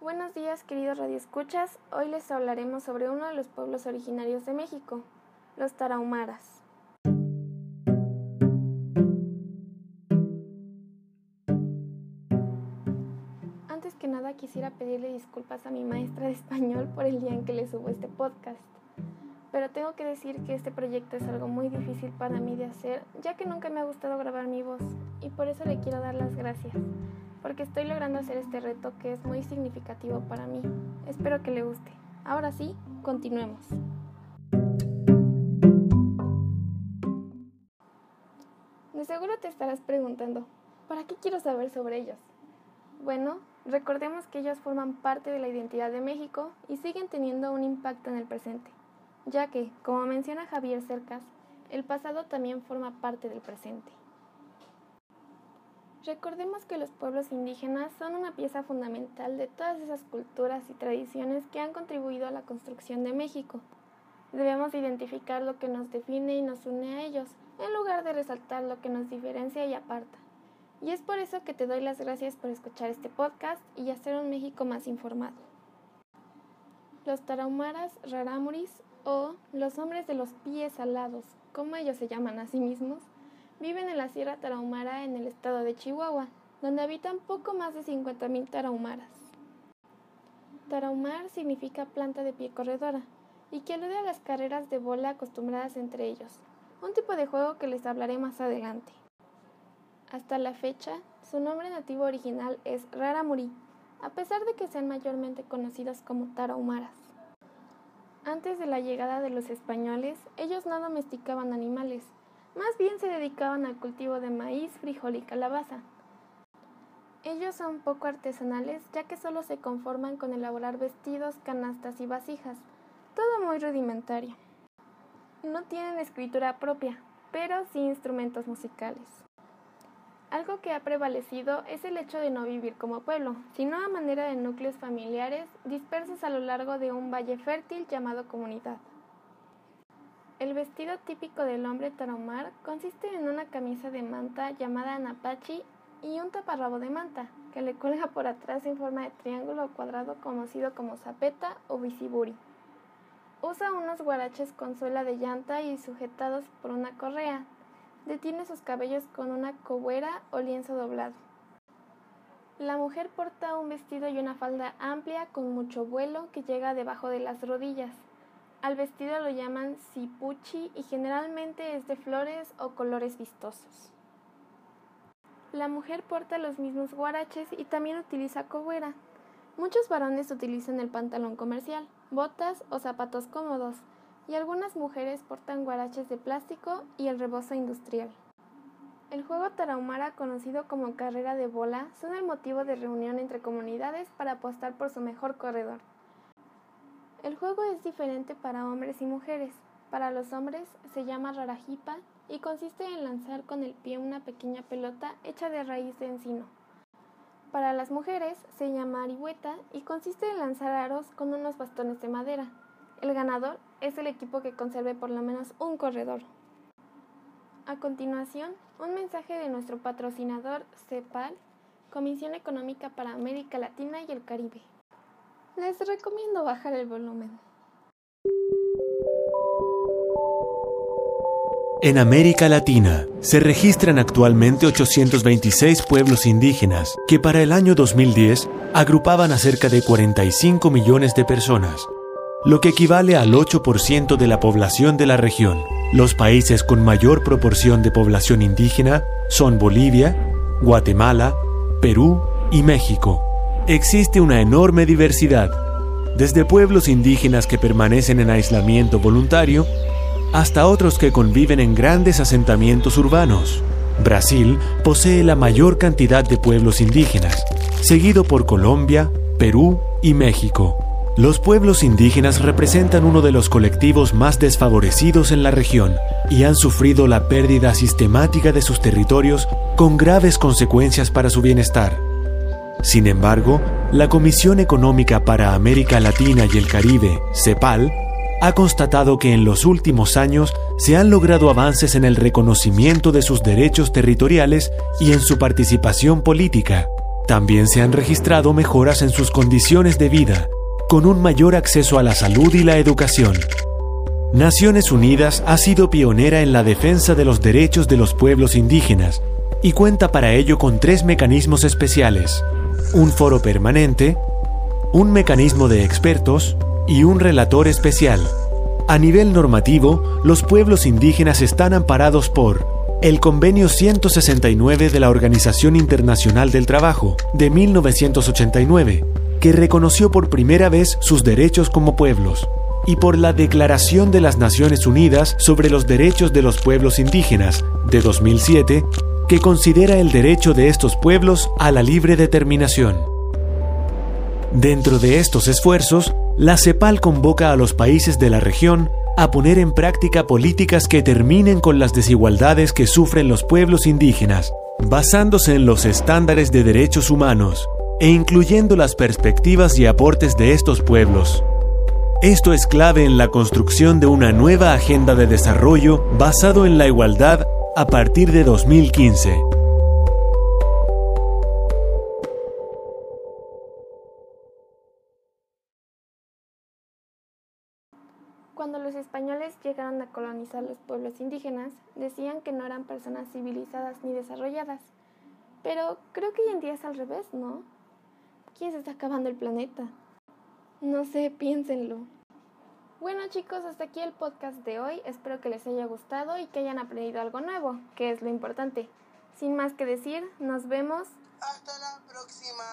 Buenos días, queridos radioescuchas. Hoy les hablaremos sobre uno de los pueblos originarios de México, los tarahumaras. Antes que nada quisiera pedirle disculpas a mi maestra de español por el día en que le subo este podcast. Pero tengo que decir que este proyecto es algo muy difícil para mí de hacer, ya que nunca me ha gustado grabar mi voz, y por eso le quiero dar las gracias, porque estoy logrando hacer este reto que es muy significativo para mí. Espero que le guste. Ahora sí, continuemos. De seguro te estarás preguntando, ¿para qué quiero saber sobre ellos? Bueno, recordemos que ellos forman parte de la identidad de México y siguen teniendo un impacto en el presente ya que, como menciona Javier Cercas, el pasado también forma parte del presente. Recordemos que los pueblos indígenas son una pieza fundamental de todas esas culturas y tradiciones que han contribuido a la construcción de México. Debemos identificar lo que nos define y nos une a ellos, en lugar de resaltar lo que nos diferencia y aparta. Y es por eso que te doy las gracias por escuchar este podcast y hacer un México más informado. Los tarahumaras rarámuris o los hombres de los pies alados, como ellos se llaman a sí mismos, viven en la Sierra Tarahumara en el estado de Chihuahua, donde habitan poco más de 50.000 tarahumaras. Tarahumar significa planta de pie corredora y que alude a las carreras de bola acostumbradas entre ellos, un tipo de juego que les hablaré más adelante. Hasta la fecha, su nombre nativo original es Raramuri, a pesar de que sean mayormente conocidos como tarahumaras. Antes de la llegada de los españoles, ellos no domesticaban animales, más bien se dedicaban al cultivo de maíz, frijol y calabaza. Ellos son poco artesanales ya que solo se conforman con elaborar vestidos, canastas y vasijas, todo muy rudimentario. No tienen escritura propia, pero sí instrumentos musicales. Algo que ha prevalecido es el hecho de no vivir como pueblo, sino a manera de núcleos familiares dispersos a lo largo de un valle fértil llamado comunidad. El vestido típico del hombre tarahumar consiste en una camisa de manta llamada anapachi y un taparrabo de manta, que le cuelga por atrás en forma de triángulo o cuadrado conocido como zapeta o visiburi. Usa unos guaraches con suela de llanta y sujetados por una correa, detiene sus cabellos con una cobuera o lienzo doblado. La mujer porta un vestido y una falda amplia con mucho vuelo que llega debajo de las rodillas. Al vestido lo llaman sipuchi y generalmente es de flores o colores vistosos. La mujer porta los mismos guaraches y también utiliza cobuera. Muchos varones utilizan el pantalón comercial, botas o zapatos cómodos, y algunas mujeres portan guaraches de plástico y el rebozo industrial. El juego tarahumara, conocido como carrera de bola, son el motivo de reunión entre comunidades para apostar por su mejor corredor. El juego es diferente para hombres y mujeres. Para los hombres se llama rarajipa y consiste en lanzar con el pie una pequeña pelota hecha de raíz de encino. Para las mujeres se llama arihueta y consiste en lanzar aros con unos bastones de madera. El ganador es el equipo que conserve por lo menos un corredor. A continuación, un mensaje de nuestro patrocinador CEPAL, Comisión Económica para América Latina y el Caribe. Les recomiendo bajar el volumen. En América Latina se registran actualmente 826 pueblos indígenas que para el año 2010 agrupaban a cerca de 45 millones de personas lo que equivale al 8% de la población de la región. Los países con mayor proporción de población indígena son Bolivia, Guatemala, Perú y México. Existe una enorme diversidad, desde pueblos indígenas que permanecen en aislamiento voluntario hasta otros que conviven en grandes asentamientos urbanos. Brasil posee la mayor cantidad de pueblos indígenas, seguido por Colombia, Perú y México. Los pueblos indígenas representan uno de los colectivos más desfavorecidos en la región y han sufrido la pérdida sistemática de sus territorios con graves consecuencias para su bienestar. Sin embargo, la Comisión Económica para América Latina y el Caribe, CEPAL, ha constatado que en los últimos años se han logrado avances en el reconocimiento de sus derechos territoriales y en su participación política, También se han registrado mejoras en sus condiciones de vida, con un mayor acceso a la salud y la educación. Naciones Unidas ha sido pionera en la defensa de los derechos de los pueblos indígenas y cuenta para ello con tres mecanismos especiales, un foro permanente, un mecanismo de expertos y un relator especial. A nivel normativo, los pueblos indígenas están amparados por el Convenio 169 de la Organización Internacional del Trabajo de 1989, que reconoció por primera vez sus derechos como pueblos, y por la Declaración de las Naciones Unidas sobre los Derechos de los Pueblos Indígenas de 2007, que considera el derecho de estos pueblos a la libre determinación. Dentro de estos esfuerzos, la CEPAL convoca a los países de la región a poner en práctica políticas que terminen con las desigualdades que sufren los pueblos indígenas, basándose en los estándares de derechos humanos e incluyendo las perspectivas y aportes de estos pueblos. Esto es clave en la construcción de una nueva agenda de desarrollo basado en la igualdad a partir de 2015. Cuando los españoles llegaron a colonizar los pueblos indígenas, decían que no eran personas civilizadas ni desarrolladas. Pero creo que hoy en día es al revés, ¿no? ¿Quién se está acabando el planeta? No sé, piénsenlo. Bueno chicos, hasta aquí el podcast de hoy. Espero que les haya gustado y que hayan aprendido algo nuevo, que es lo importante. Sin más que decir, nos vemos. Hasta la próxima.